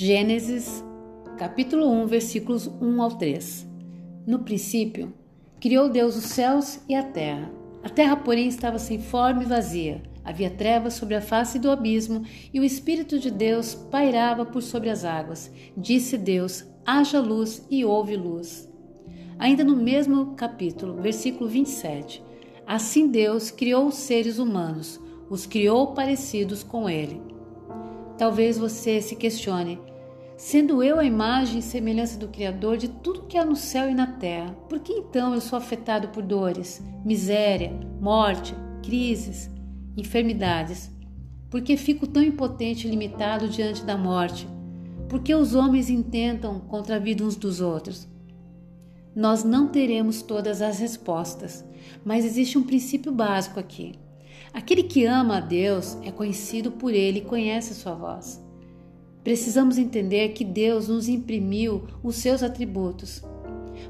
Gênesis, capítulo 1, versículos 1 ao 3. No princípio, criou Deus os céus e a terra. A terra, porém, estava sem forma e vazia. Havia trevas sobre a face do abismo e o Espírito de Deus pairava por sobre as águas. Disse Deus: haja luz e houve luz. Ainda no mesmo capítulo, versículo 27. Assim Deus criou os seres humanos, os criou parecidos com ele. Talvez você se questione: sendo eu a imagem e semelhança do Criador de tudo que há no céu e na terra, por que então eu sou afetado por dores, miséria, morte, crises, enfermidades? Por que fico tão impotente e limitado diante da morte? Por que os homens intentam contra a vida uns dos outros? Nós não teremos todas as respostas, mas existe um princípio básico aqui. Aquele que ama a Deus é conhecido por ele e conhece sua voz. Precisamos entender que Deus nos imprimiu os seus atributos,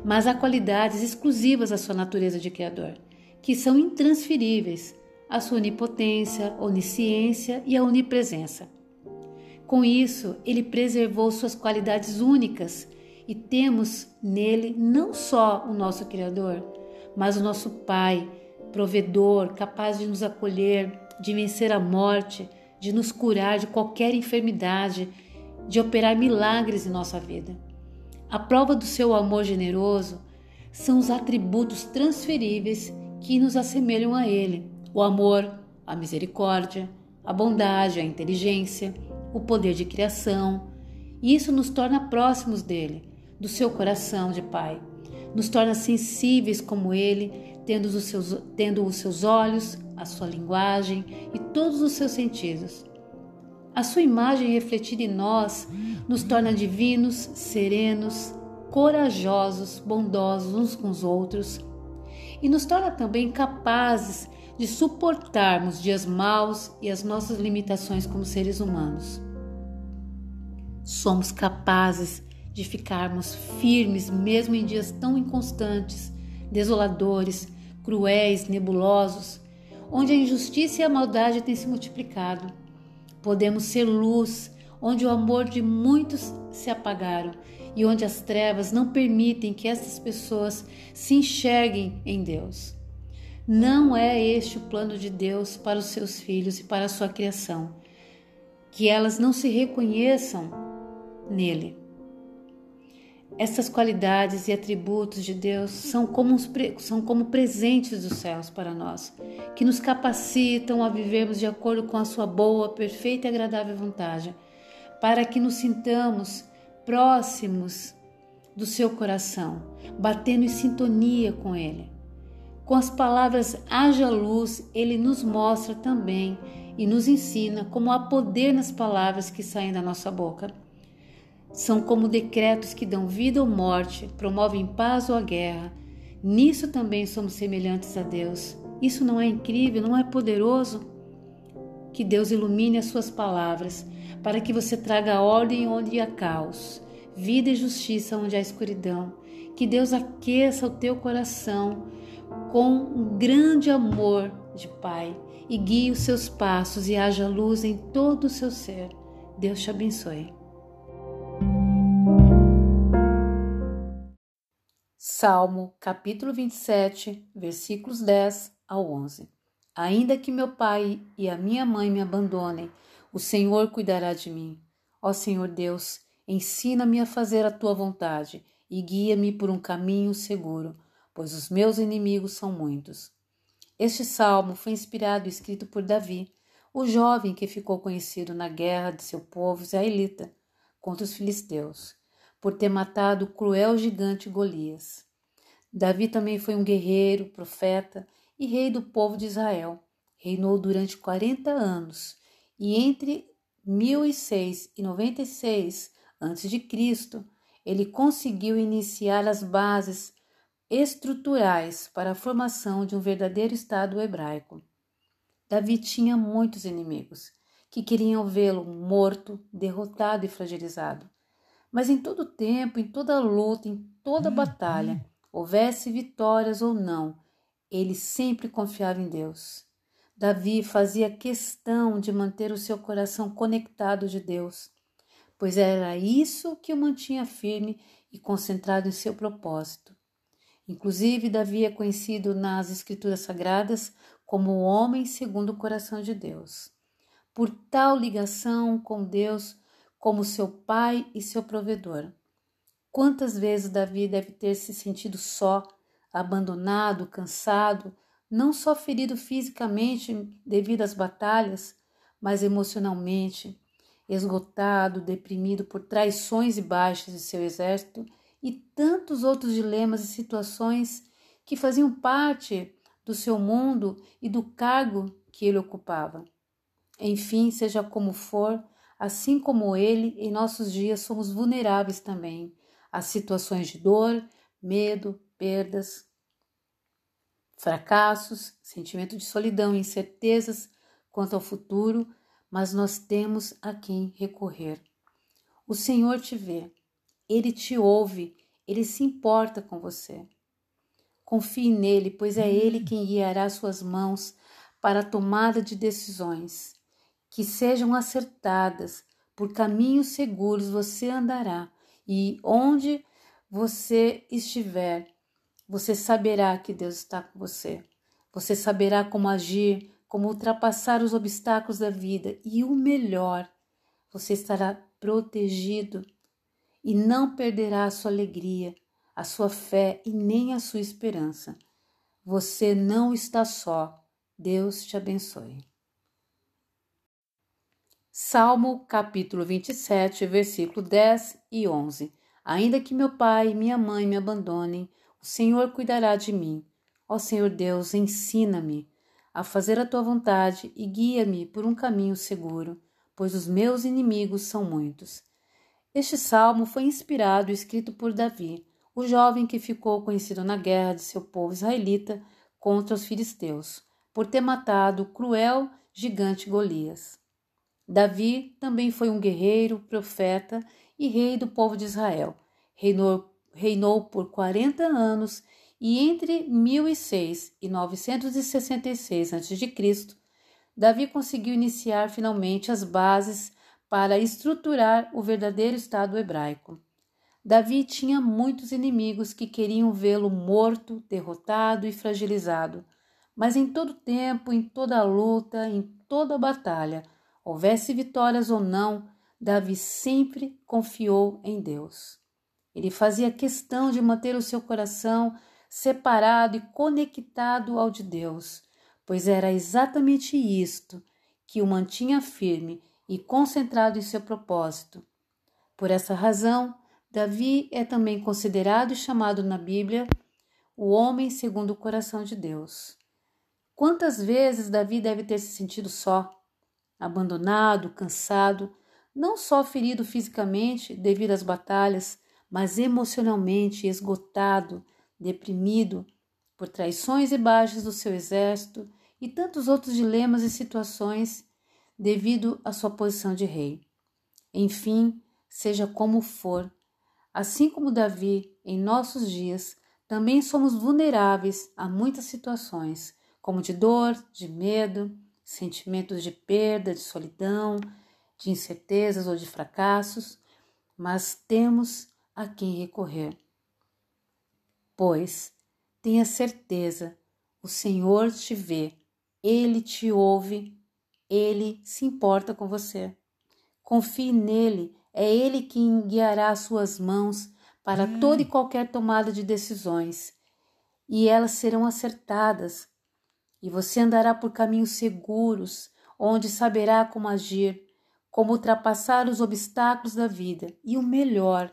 mas há qualidades exclusivas à sua natureza de Criador, que são intransferíveis, a sua onipotência, onisciência e a onipresença. Com isso, ele preservou suas qualidades únicas e temos nele não só o nosso Criador, mas o nosso Pai, provedor, capaz de nos acolher, de vencer a morte, de nos curar de qualquer enfermidade, de operar milagres em nossa vida. A prova do seu amor generoso são os atributos transferíveis que nos assemelham a Ele: o amor, a misericórdia, a bondade, a inteligência, o poder de criação. E isso nos torna próximos dele, do seu coração de Pai. Nos torna sensíveis como Ele, tendo os seus, tendo os seus olhos, a sua linguagem e todos os seus sentidos. A sua imagem refletida em nós nos torna divinos, serenos, corajosos, bondosos uns com os outros e nos torna também capazes de suportarmos dias maus e as nossas limitações como seres humanos. Somos capazes de ficarmos firmes mesmo em dias tão inconstantes, desoladores, cruéis, nebulosos, onde a injustiça e a maldade têm se multiplicado. Podemos ser luz onde o amor de muitos se apagaram e onde as trevas não permitem que essas pessoas se enxerguem em Deus. Não é este o plano de Deus para os seus filhos e para a sua criação, que elas não se reconheçam nele. Essas qualidades e atributos de Deus são como, são como presentes dos céus para nós, que nos capacitam a vivermos de acordo com a Sua boa, perfeita e agradável vontade, para que nos sintamos próximos do Seu coração, batendo em sintonia com Ele. Com as palavras haja luz, Ele nos mostra também e nos ensina como há poder nas palavras que saem da nossa boca. São como decretos que dão vida ou morte, promovem paz ou a guerra. Nisso também somos semelhantes a Deus. Isso não é incrível, não é poderoso? Que Deus ilumine as suas palavras, para que você traga ordem onde há caos, vida e justiça onde há escuridão. Que Deus aqueça o teu coração com um grande amor de Pai e guie os seus passos e haja luz em todo o seu ser. Deus te abençoe. Salmo, capítulo 27, versículos 10 ao 11. Ainda que meu pai e a minha mãe me abandonem, o Senhor cuidará de mim. Ó Senhor Deus, ensina-me a fazer a tua vontade e guia-me por um caminho seguro, pois os meus inimigos são muitos. Este salmo foi inspirado e escrito por Davi, o jovem que ficou conhecido na guerra de seu povo israelita contra os filisteus, por ter matado o cruel gigante Golias. Davi também foi um guerreiro, profeta e rei do povo de Israel. Reinou durante 40 anos e entre 1006 e 96 a.C., ele conseguiu iniciar as bases estruturais para a formação de um verdadeiro Estado hebraico. Davi tinha muitos inimigos que queriam vê-lo morto, derrotado e fragilizado. Mas em todo tempo, em toda luta, em toda batalha, Houvesse vitórias ou não, ele sempre confiava em Deus. Davi fazia questão de manter o seu coração conectado de Deus, pois era isso que o mantinha firme e concentrado em seu propósito. Inclusive, Davi é conhecido nas Escrituras Sagradas como o homem segundo o coração de Deus. Por tal ligação com Deus como seu pai e seu provedor. Quantas vezes Davi deve ter se sentido só, abandonado, cansado, não só ferido fisicamente devido às batalhas, mas emocionalmente, esgotado, deprimido por traições e baixas de seu exército e tantos outros dilemas e situações que faziam parte do seu mundo e do cargo que ele ocupava. Enfim, seja como for, assim como ele, em nossos dias somos vulneráveis também a situações de dor, medo, perdas, fracassos, sentimento de solidão, incertezas quanto ao futuro, mas nós temos a quem recorrer. O Senhor te vê, ele te ouve, ele se importa com você. Confie nele, pois é ele quem guiará suas mãos para a tomada de decisões que sejam acertadas, por caminhos seguros você andará, e onde você estiver, você saberá que Deus está com você. Você saberá como agir, como ultrapassar os obstáculos da vida e o melhor, você estará protegido e não perderá a sua alegria, a sua fé e nem a sua esperança. Você não está só. Deus te abençoe. Salmo capítulo 27, versículo 10 e 11. Ainda que meu pai e minha mãe me abandonem, o Senhor cuidará de mim. Ó Senhor Deus, ensina-me a fazer a tua vontade e guia-me por um caminho seguro, pois os meus inimigos são muitos. Este salmo foi inspirado e escrito por Davi, o jovem que ficou conhecido na guerra de seu povo israelita contra os filisteus, por ter matado o cruel gigante Golias. Davi também foi um guerreiro, profeta e rei do povo de Israel. Reinou, reinou por 40 anos e entre 1006 e 966 a.C., Davi conseguiu iniciar finalmente as bases para estruturar o verdadeiro Estado hebraico. Davi tinha muitos inimigos que queriam vê-lo morto, derrotado e fragilizado, mas em todo tempo, em toda luta, em toda batalha, houvesse vitórias ou não, Davi sempre confiou em Deus. Ele fazia questão de manter o seu coração separado e conectado ao de Deus, pois era exatamente isto que o mantinha firme e concentrado em seu propósito. Por essa razão, Davi é também considerado e chamado na Bíblia o homem segundo o coração de Deus. Quantas vezes Davi deve ter se sentido só, abandonado, cansado, não só ferido fisicamente devido às batalhas, mas emocionalmente esgotado, deprimido por traições e baixas do seu exército e tantos outros dilemas e situações devido à sua posição de rei. Enfim, seja como for, assim como Davi, em nossos dias, também somos vulneráveis a muitas situações, como de dor, de medo, sentimentos de perda, de solidão, de incertezas ou de fracassos, mas temos a quem recorrer. Pois, tenha certeza, o Senhor te vê, ele te ouve, ele se importa com você. Confie nele, é ele quem guiará suas mãos para hum. toda e qualquer tomada de decisões, e elas serão acertadas, e você andará por caminhos seguros, onde saberá como agir, como ultrapassar os obstáculos da vida, e o melhor,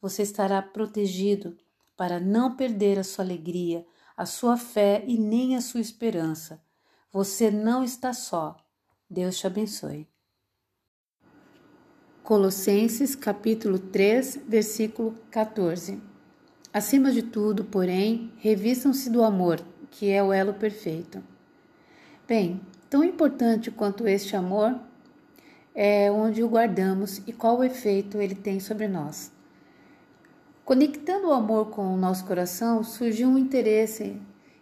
você estará protegido para não perder a sua alegria, a sua fé e nem a sua esperança. Você não está só. Deus te abençoe. Colossenses capítulo 3, versículo 14. Acima de tudo, porém, revistam-se do amor, que é o elo perfeito. Bem, tão importante quanto este amor é onde o guardamos e qual efeito ele tem sobre nós. Conectando o amor com o nosso coração, surgiu um interesse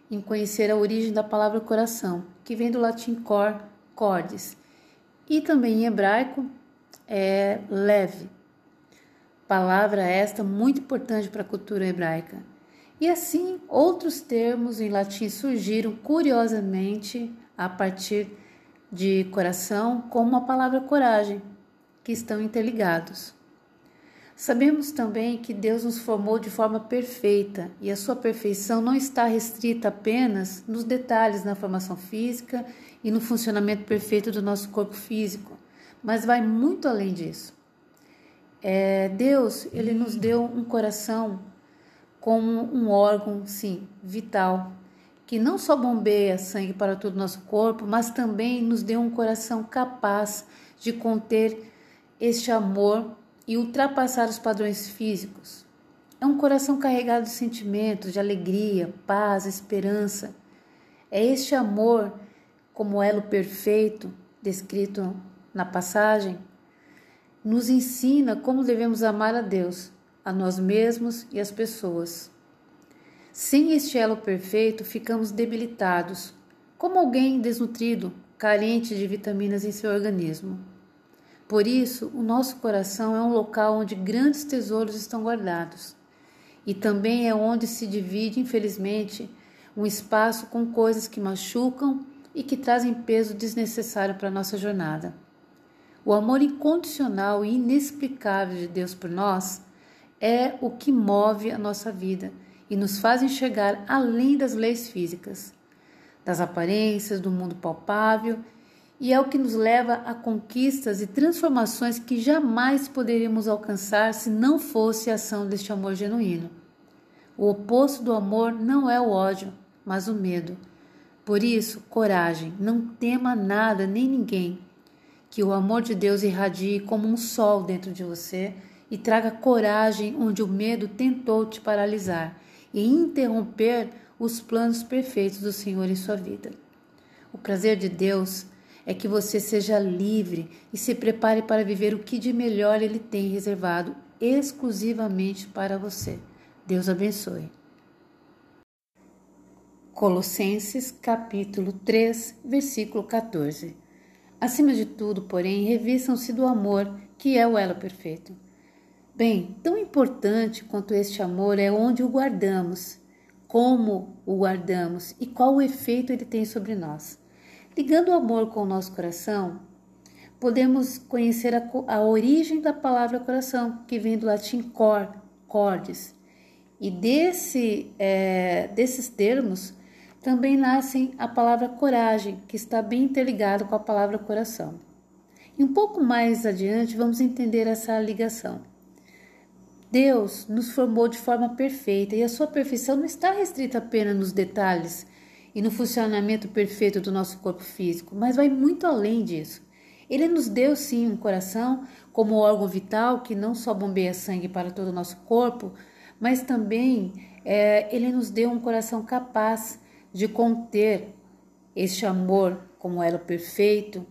em conhecer a origem da palavra coração, que vem do latim cor, cordes, e também em hebraico é leve, Palavra esta muito importante para a cultura hebraica. E assim, outros termos em latim surgiram curiosamente a partir de coração, como a palavra coragem, que estão interligados. Sabemos também que Deus nos formou de forma perfeita e a sua perfeição não está restrita apenas nos detalhes na formação física e no funcionamento perfeito do nosso corpo físico, mas vai muito além disso. É, Deus, ele nos deu um coração como um órgão, sim, vital, que não só bombeia sangue para todo o nosso corpo, mas também nos deu um coração capaz de conter este amor e ultrapassar os padrões físicos. É um coração carregado de sentimentos, de alegria, paz, esperança. É este amor, como elo perfeito, descrito na passagem, nos ensina como devemos amar a Deus, a nós mesmos e as pessoas. Sem este elo perfeito, ficamos debilitados, como alguém desnutrido, carente de vitaminas em seu organismo. Por isso, o nosso coração é um local onde grandes tesouros estão guardados. E também é onde se divide, infelizmente, um espaço com coisas que machucam e que trazem peso desnecessário para a nossa jornada. O amor incondicional e inexplicável de Deus por nós é o que move a nossa vida e nos faz enxergar além das leis físicas, das aparências, do mundo palpável e é o que nos leva a conquistas e transformações que jamais poderíamos alcançar se não fosse a ação deste amor genuíno. O oposto do amor não é o ódio, mas o medo. Por isso, coragem, não tema nada nem ninguém. Que o amor de Deus irradie como um sol dentro de você e traga coragem onde o medo tentou te paralisar e interromper os planos perfeitos do Senhor em sua vida. O prazer de Deus é que você seja livre e se prepare para viver o que de melhor Ele tem reservado exclusivamente para você. Deus abençoe. Colossenses capítulo 3, versículo 14. Acima de tudo, porém, revistam-se do amor, que é o elo perfeito. Bem, tão importante quanto este amor é onde o guardamos, como o guardamos e qual o efeito ele tem sobre nós. Ligando o amor com o nosso coração, podemos conhecer a, a origem da palavra coração, que vem do latim cor, cordes. E desse, é, desses termos também nascem a palavra coragem, que está bem interligado com a palavra coração. E um pouco mais adiante vamos entender essa ligação. Deus nos formou de forma perfeita e a sua perfeição não está restrita apenas nos detalhes e no funcionamento perfeito do nosso corpo físico, mas vai muito além disso. Ele nos deu sim um coração como órgão vital que não só bombeia sangue para todo o nosso corpo, mas também é, ele nos deu um coração capaz de conter este amor como elo perfeito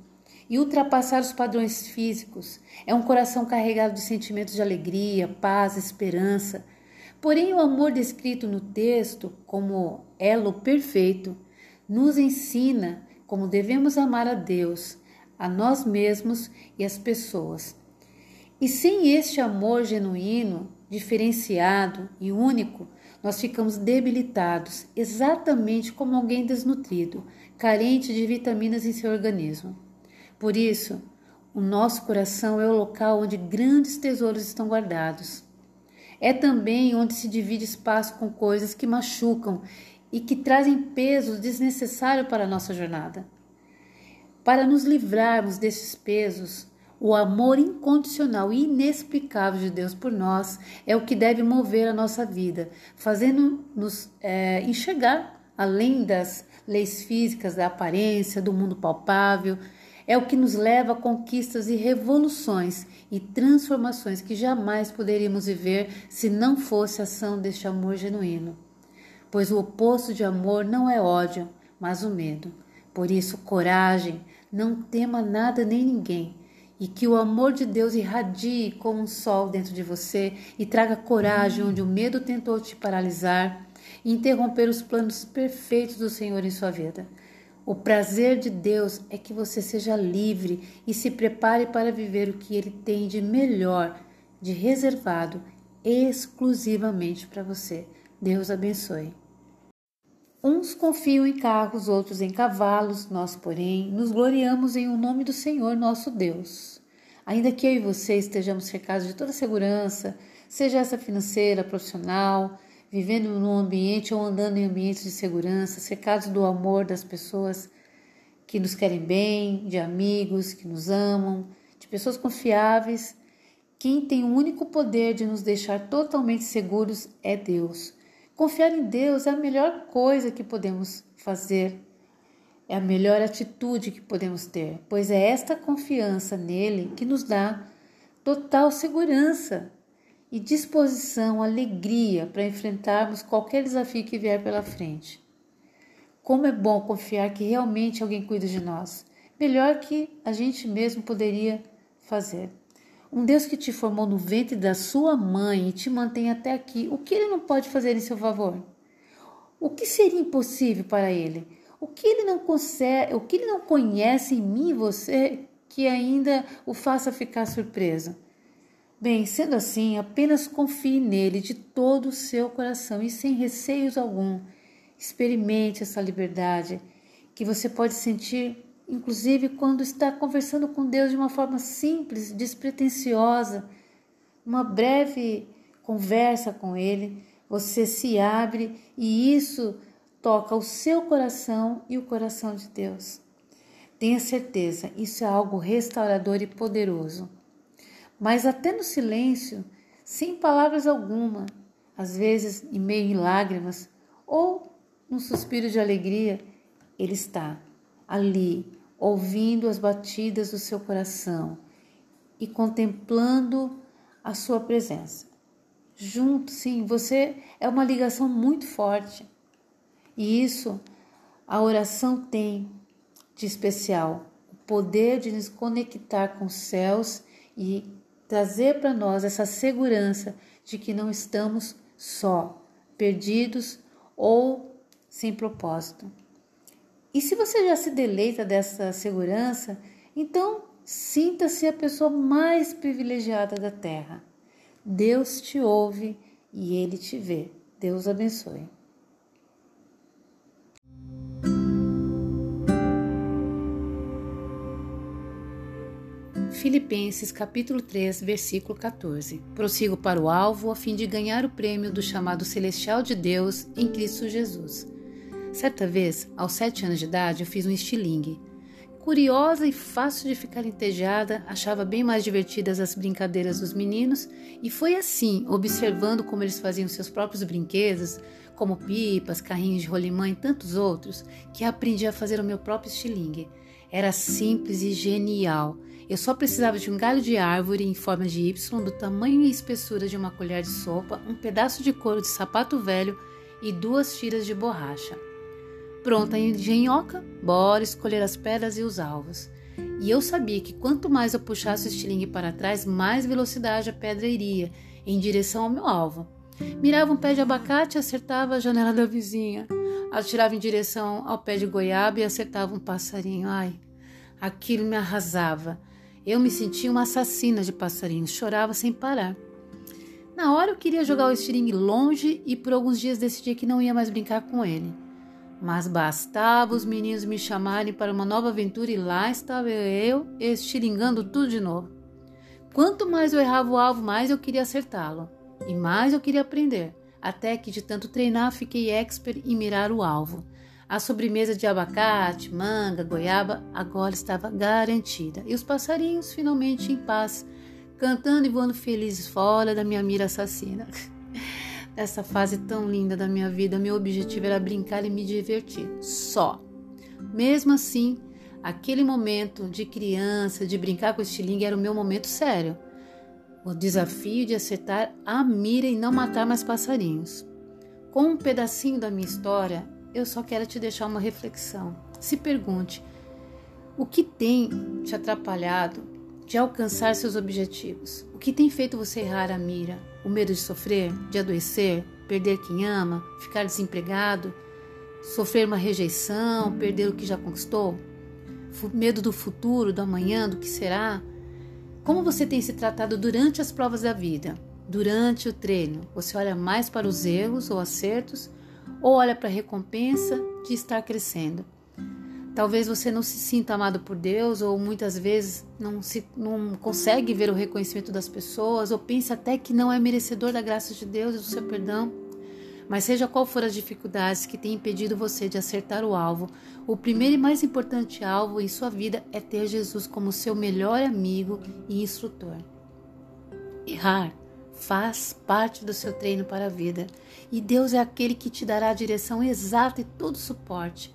e ultrapassar os padrões físicos. É um coração carregado de sentimentos de alegria, paz, esperança Porém, o amor descrito no texto como elo perfeito nos ensina como devemos amar a Deus, a nós mesmos e as pessoas. E sem este amor genuíno, diferenciado e único, nós ficamos debilitados, exatamente como alguém desnutrido, carente de vitaminas em seu organismo. Por isso, o nosso coração é o local onde grandes tesouros estão guardados. É também onde se divide espaço com coisas que machucam e que trazem peso desnecessário para a nossa jornada. Para nos livrarmos desses pesos, o amor incondicional e inexplicável de Deus por nós é o que deve mover a nossa vida, fazendo-nos é, enxergar além das leis físicas, da aparência, do mundo palpável, é o que nos leva a conquistas e revoluções e transformações que jamais poderíamos viver se não fosse a ação deste amor genuíno. Pois o oposto de amor não é ódio, mas o medo. Por isso, coragem, não tema nada nem ninguém, e que o amor de Deus irradie como um sol dentro de você e traga coragem onde o medo tentou te paralisar e interromper os planos perfeitos do Senhor em sua vida. O prazer de Deus é que você seja livre e se prepare para viver o que Ele tem de melhor de reservado exclusivamente para você. Deus abençoe. Uns confiam em carros, outros em cavalos, nós, porém, nos gloriamos em o nome do Senhor nosso Deus. Ainda que eu e você estejamos cercados de toda segurança, seja essa financeira, profissional, vivendo num ambiente ou andando em ambientes de segurança, cercados do amor das pessoas que nos querem bem, de amigos que nos amam, de pessoas confiáveis, quem tem o único poder de nos deixar totalmente seguros é Deus. Confiar em Deus é a melhor coisa que podemos fazer, é a melhor atitude que podemos ter, pois é esta confiança nele que nos dá total segurança e disposição, alegria para enfrentarmos qualquer desafio que vier pela frente. Como é bom confiar que realmente alguém cuida de nós, melhor que a gente mesmo poderia fazer. Um Deus que te formou no ventre da sua mãe e te mantém até aqui, o que ele não pode fazer em seu favor? O que seria impossível para ele? O que ele não consegue, o que ele não conhece em mim e você que ainda o faça ficar surpreso? Bem, sendo assim, apenas confie nele de todo o seu coração e sem receios algum. Experimente essa liberdade que você pode sentir inclusive quando está conversando com Deus de uma forma simples, despretensiosa, uma breve conversa com Ele, você se abre e isso toca o seu coração e o coração de Deus. Tenha certeza, isso é algo restaurador e poderoso. Mas até no silêncio, sem palavras alguma, às vezes em meio em lágrimas ou num suspiro de alegria, Ele está ali, ouvindo as batidas do seu coração e contemplando a sua presença. Junto, sim, você é uma ligação muito forte. E isso a oração tem de especial, o poder de nos conectar com os céus e trazer para nós essa segurança de que não estamos só, perdidos ou sem propósito. E se você já se deleita dessa segurança, então sinta-se a pessoa mais privilegiada da terra. Deus te ouve e ele te vê. Deus abençoe. Filipenses capítulo 3, versículo 14. Prossigo para o alvo a fim de ganhar o prêmio do chamado celestial de Deus em Cristo Jesus. Certa vez, aos sete anos de idade, eu fiz um estilingue. Curiosa e fácil de ficar entediada, achava bem mais divertidas as brincadeiras dos meninos, e foi assim, observando como eles faziam seus próprios brinquedos, como pipas, carrinhos de rolimã e tantos outros, que aprendi a fazer o meu próprio estilingue. Era simples e genial. Eu só precisava de um galho de árvore em forma de Y, do tamanho e espessura de uma colher de sopa, um pedaço de couro de sapato velho e duas tiras de borracha. Pronta a engenhoca, bora escolher as pedras e os alvos. E eu sabia que quanto mais eu puxasse o estilingue para trás, mais velocidade a pedra iria em direção ao meu alvo. Mirava um pé de abacate e acertava a janela da vizinha. Atirava em direção ao pé de goiaba e acertava um passarinho. Ai, aquilo me arrasava. Eu me sentia uma assassina de passarinhos, chorava sem parar. Na hora eu queria jogar o estilingue longe e por alguns dias decidi que não ia mais brincar com ele. Mas bastava os meninos me chamarem para uma nova aventura e lá estava eu estilingando tudo de novo. Quanto mais eu errava o alvo, mais eu queria acertá-lo. E mais eu queria aprender. Até que de tanto treinar fiquei expert em mirar o alvo. A sobremesa de abacate, manga, goiaba agora estava garantida. E os passarinhos finalmente em paz, cantando e voando felizes fora da minha mira assassina. Essa fase tão linda da minha vida, meu objetivo era brincar e me divertir, só. Mesmo assim, aquele momento de criança, de brincar com o estilingue, era o meu momento sério. O desafio de acertar a mira e não matar mais passarinhos. Com um pedacinho da minha história, eu só quero te deixar uma reflexão. Se pergunte: o que tem te atrapalhado de alcançar seus objetivos? O que tem feito você errar a mira? O medo de sofrer, de adoecer, perder quem ama, ficar desempregado, sofrer uma rejeição, perder o que já conquistou? Medo do futuro, do amanhã, do que será? Como você tem se tratado durante as provas da vida? Durante o treino, você olha mais para os erros ou acertos ou olha para a recompensa de estar crescendo? Talvez você não se sinta amado por Deus ou muitas vezes não, se, não consegue ver o reconhecimento das pessoas ou pense até que não é merecedor da graça de Deus e do seu perdão. Mas seja qual for as dificuldades que têm impedido você de acertar o alvo, o primeiro e mais importante alvo em sua vida é ter Jesus como seu melhor amigo e instrutor. Errar faz parte do seu treino para a vida e Deus é aquele que te dará a direção exata e todo o suporte.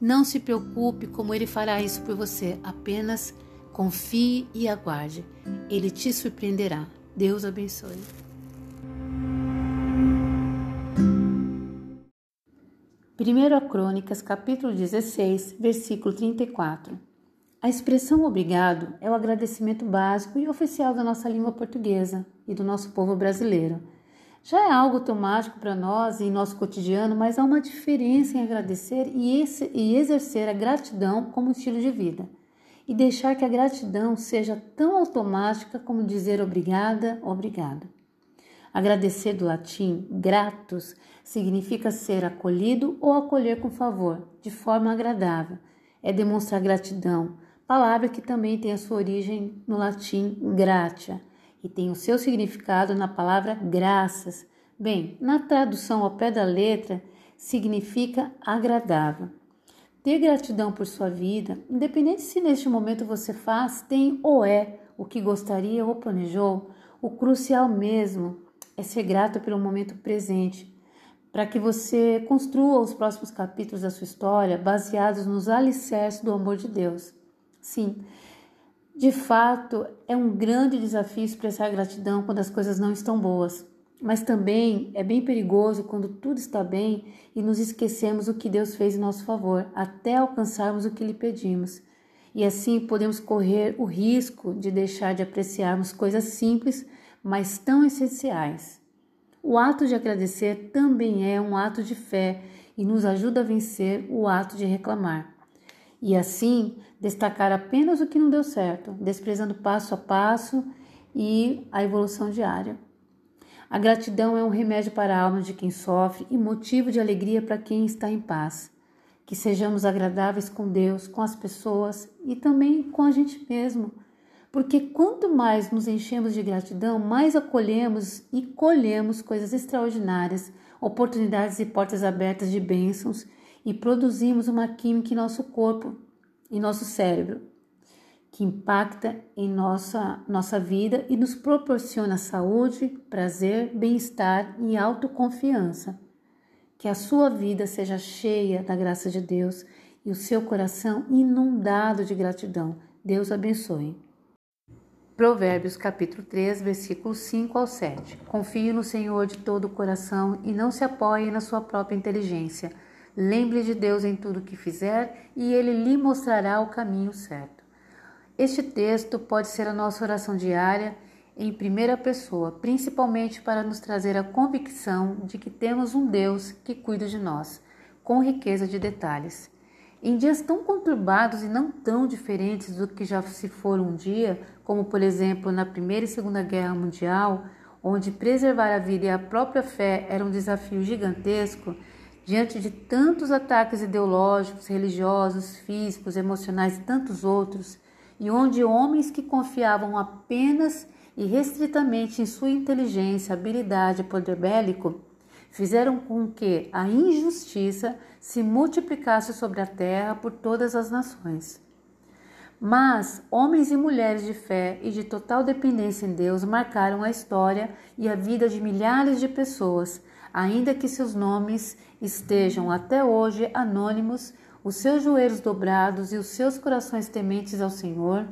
Não se preocupe como ele fará isso por você, apenas confie e aguarde. Ele te surpreenderá. Deus abençoe. 1 Crônicas, capítulo 16, versículo 34. A expressão obrigado é o agradecimento básico e oficial da nossa língua portuguesa e do nosso povo brasileiro. Já é algo automático para nós em nosso cotidiano, mas há uma diferença em agradecer e, esse, e exercer a gratidão como estilo de vida. E deixar que a gratidão seja tão automática como dizer obrigada, obrigado. Agradecer do latim gratus significa ser acolhido ou acolher com favor, de forma agradável. É demonstrar gratidão, palavra que também tem a sua origem no latim gratia e tem o seu significado na palavra graças. Bem, na tradução ao pé da letra, significa agradável. Ter gratidão por sua vida, independente se neste momento você faz, tem ou é o que gostaria ou planejou, o crucial mesmo é ser grato pelo momento presente, para que você construa os próximos capítulos da sua história baseados nos alicerces do amor de Deus. Sim, de fato, é um grande desafio expressar gratidão quando as coisas não estão boas, mas também é bem perigoso quando tudo está bem e nos esquecemos o que Deus fez em nosso favor, até alcançarmos o que lhe pedimos. E assim podemos correr o risco de deixar de apreciarmos coisas simples mas tão essenciais. O ato de agradecer também é um ato de fé e nos ajuda a vencer o ato de reclamar. E assim, destacar apenas o que não deu certo, desprezando passo a passo e a evolução diária. A gratidão é um remédio para a alma de quem sofre e motivo de alegria para quem está em paz. Que sejamos agradáveis com Deus, com as pessoas e também com a gente mesmo porque quanto mais nos enchemos de gratidão, mais acolhemos e colhemos coisas extraordinárias, oportunidades e portas abertas de bênçãos e produzimos uma química em nosso corpo, em nosso cérebro, que impacta em nossa, nossa vida e nos proporciona saúde, prazer, bem-estar e autoconfiança. Que a sua vida seja cheia da graça de Deus e o seu coração inundado de gratidão. Deus abençoe. Provérbios capítulo 3, versículos 5 ao 7. Confie no Senhor de todo o coração e não se apoie na sua própria inteligência. Lembre de Deus em tudo o que fizer e ele lhe mostrará o caminho certo. Este texto pode ser a nossa oração diária em primeira pessoa, principalmente para nos trazer a convicção de que temos um Deus que cuida de nós, com riqueza de detalhes. Em dias tão conturbados e não tão diferentes do que já se foram um dia, como por exemplo na Primeira e Segunda Guerra Mundial, onde preservar a vida e a própria fé era um desafio gigantesco, diante de tantos ataques ideológicos, religiosos, físicos, emocionais e tantos outros, e onde homens que confiavam apenas e restritamente em sua inteligência, habilidade e poder bélico fizeram com que a injustiça se multiplicasse sobre a terra por todas as nações. Mas homens e mulheres de fé e de total dependência em Deus marcaram a história e a vida de milhares de pessoas, ainda que seus nomes estejam até hoje anônimos, os seus joelhos dobrados e os seus corações tementes ao Senhor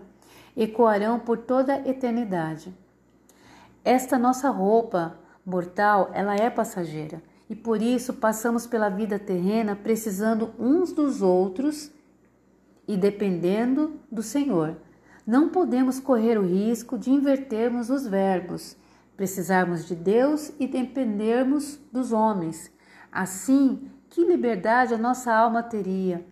ecoarão por toda a eternidade. Esta nossa roupa mortal, ela é passageira e por isso passamos pela vida terrena precisando uns dos outros e dependendo do Senhor. Não podemos correr o risco de invertermos os verbos, precisarmos de Deus e dependermos dos homens. Assim, que liberdade a nossa alma teria?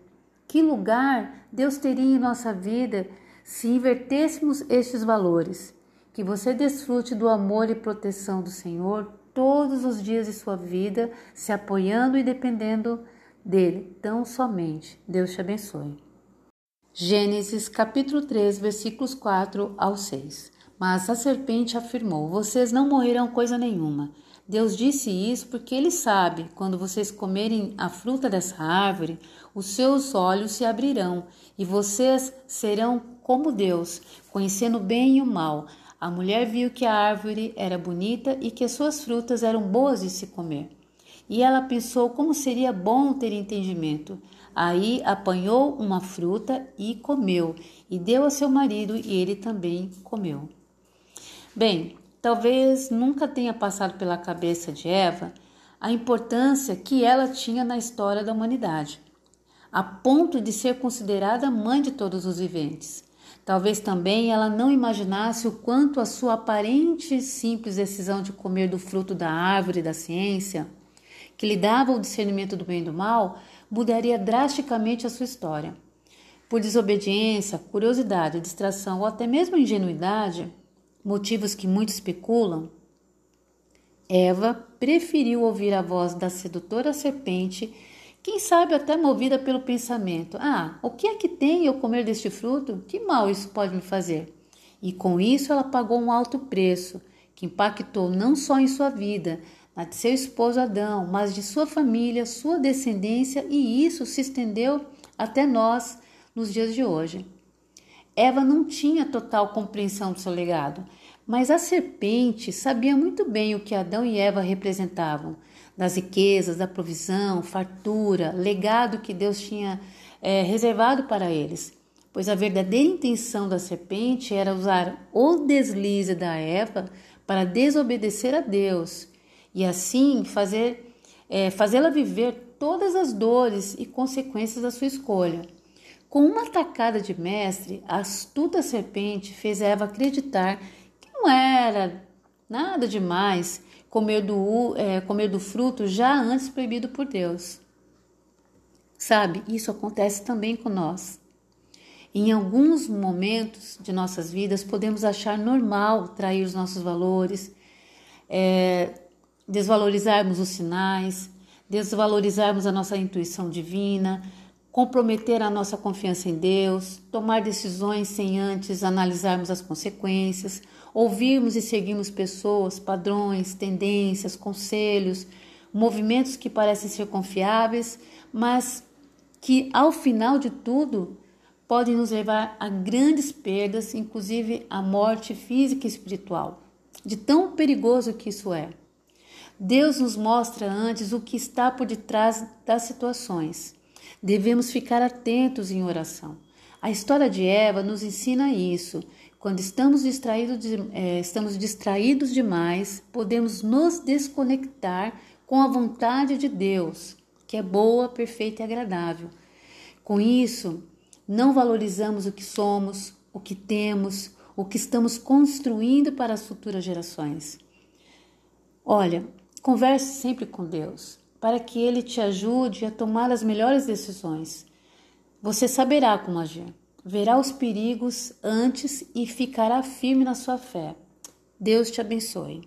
Que lugar Deus teria em nossa vida se invertêssemos estes valores, que você desfrute do amor e proteção do Senhor todos os dias de sua vida, se apoiando e dependendo dele tão somente. Deus te abençoe. Gênesis capítulo 3, versículos 4 ao 6. Mas a serpente afirmou: Vocês não morrerão coisa nenhuma. Deus disse isso porque ele sabe, quando vocês comerem a fruta dessa árvore, os seus olhos se abrirão e vocês serão como Deus, conhecendo o bem e o mal. A mulher viu que a árvore era bonita e que suas frutas eram boas de se comer. E ela pensou como seria bom ter entendimento. Aí apanhou uma fruta e comeu, e deu a seu marido, e ele também comeu. Bem, talvez nunca tenha passado pela cabeça de Eva a importância que ela tinha na história da humanidade, a ponto de ser considerada mãe de todos os viventes. Talvez também ela não imaginasse o quanto a sua aparente e simples decisão de comer do fruto da árvore da ciência, que lhe dava o discernimento do bem e do mal, mudaria drasticamente a sua história. Por desobediência, curiosidade, distração ou até mesmo ingenuidade, motivos que muitos especulam, Eva preferiu ouvir a voz da sedutora serpente quem sabe até movida pelo pensamento: ah, o que é que tem eu comer deste fruto? Que mal isso pode me fazer? E com isso ela pagou um alto preço, que impactou não só em sua vida, na de seu esposo Adão, mas de sua família, sua descendência, e isso se estendeu até nós nos dias de hoje. Eva não tinha total compreensão do seu legado, mas a serpente sabia muito bem o que Adão e Eva representavam das riquezas, da provisão, fartura, legado que Deus tinha é, reservado para eles. Pois a verdadeira intenção da serpente era usar o deslize da Eva para desobedecer a Deus e assim fazer é, fazê-la viver todas as dores e consequências da sua escolha. Com uma tacada de mestre, a astuta serpente fez Eva acreditar que não era nada demais comer do, é, comer do fruto já antes proibido por Deus. Sabe, isso acontece também com nós. Em alguns momentos de nossas vidas, podemos achar normal trair os nossos valores, é, desvalorizarmos os sinais, desvalorizarmos a nossa intuição divina, comprometer a nossa confiança em Deus, tomar decisões sem antes analisarmos as consequências, ouvirmos e seguirmos pessoas, padrões, tendências, conselhos, movimentos que parecem ser confiáveis, mas que ao final de tudo podem nos levar a grandes perdas, inclusive a morte física e espiritual. De tão perigoso que isso é. Deus nos mostra antes o que está por detrás das situações. Devemos ficar atentos em oração. A história de Eva nos ensina isso. Quando estamos distraídos, de, é, estamos distraídos demais, podemos nos desconectar com a vontade de Deus, que é boa, perfeita e agradável. Com isso, não valorizamos o que somos, o que temos, o que estamos construindo para as futuras gerações. Olha, converse sempre com Deus para que ele te ajude a tomar as melhores decisões. Você saberá como agir, verá os perigos antes e ficará firme na sua fé. Deus te abençoe.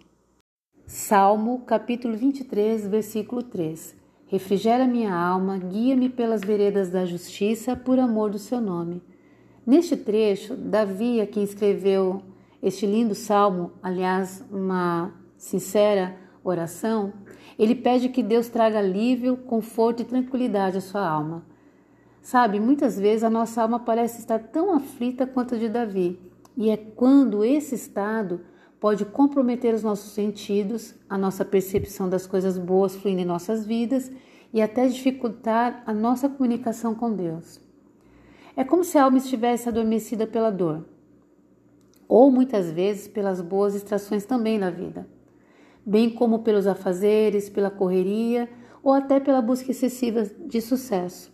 Salmo, capítulo 23, versículo 3. Refrigera minha alma, guia-me pelas veredas da justiça, por amor do seu nome. Neste trecho, Davi, a quem escreveu este lindo salmo, aliás, uma sincera oração, ele pede que Deus traga alívio, conforto e tranquilidade à sua alma. Sabe, muitas vezes a nossa alma parece estar tão aflita quanto a de Davi, e é quando esse estado pode comprometer os nossos sentidos, a nossa percepção das coisas boas fluindo em nossas vidas e até dificultar a nossa comunicação com Deus. É como se a alma estivesse adormecida pela dor, ou muitas vezes pelas boas distrações também na vida bem como pelos afazeres, pela correria ou até pela busca excessiva de sucesso.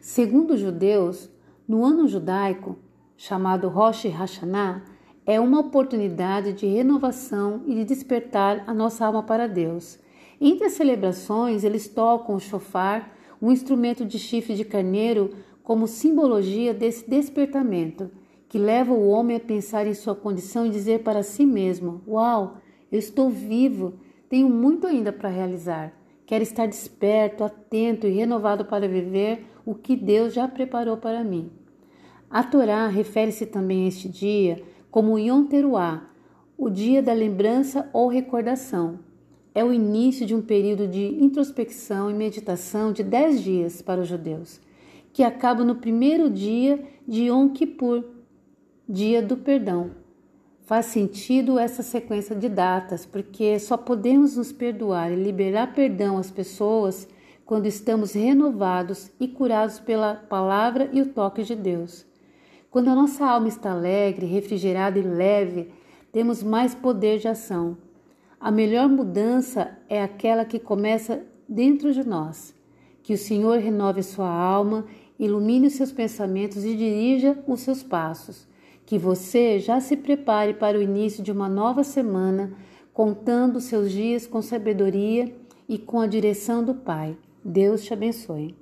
Segundo os judeus, no ano judaico, chamado Rosh Hashanah, é uma oportunidade de renovação e de despertar a nossa alma para Deus. Entre as celebrações, eles tocam o shofar, um instrumento de chifre de carneiro, como simbologia desse despertamento, que leva o homem a pensar em sua condição e dizer para si mesmo: Uau, eu estou vivo, tenho muito ainda para realizar. Quero estar desperto, atento e renovado para viver o que Deus já preparou para mim. A Torá refere-se também a este dia como Yom Teruah, o dia da lembrança ou recordação. É o início de um período de introspecção e meditação de dez dias para os judeus, que acaba no primeiro dia de Yom Kippur, dia do perdão. Faz sentido essa sequência de datas, porque só podemos nos perdoar e liberar perdão às pessoas quando estamos renovados e curados pela palavra e o toque de Deus. Quando a nossa alma está alegre, refrigerada e leve, temos mais poder de ação. A melhor mudança é aquela que começa dentro de nós. Que o Senhor renove sua alma, ilumine os seus pensamentos e dirija os seus passos. Que você já se prepare para o início de uma nova semana, contando seus dias com sabedoria e com a direção do Pai. Deus te abençoe.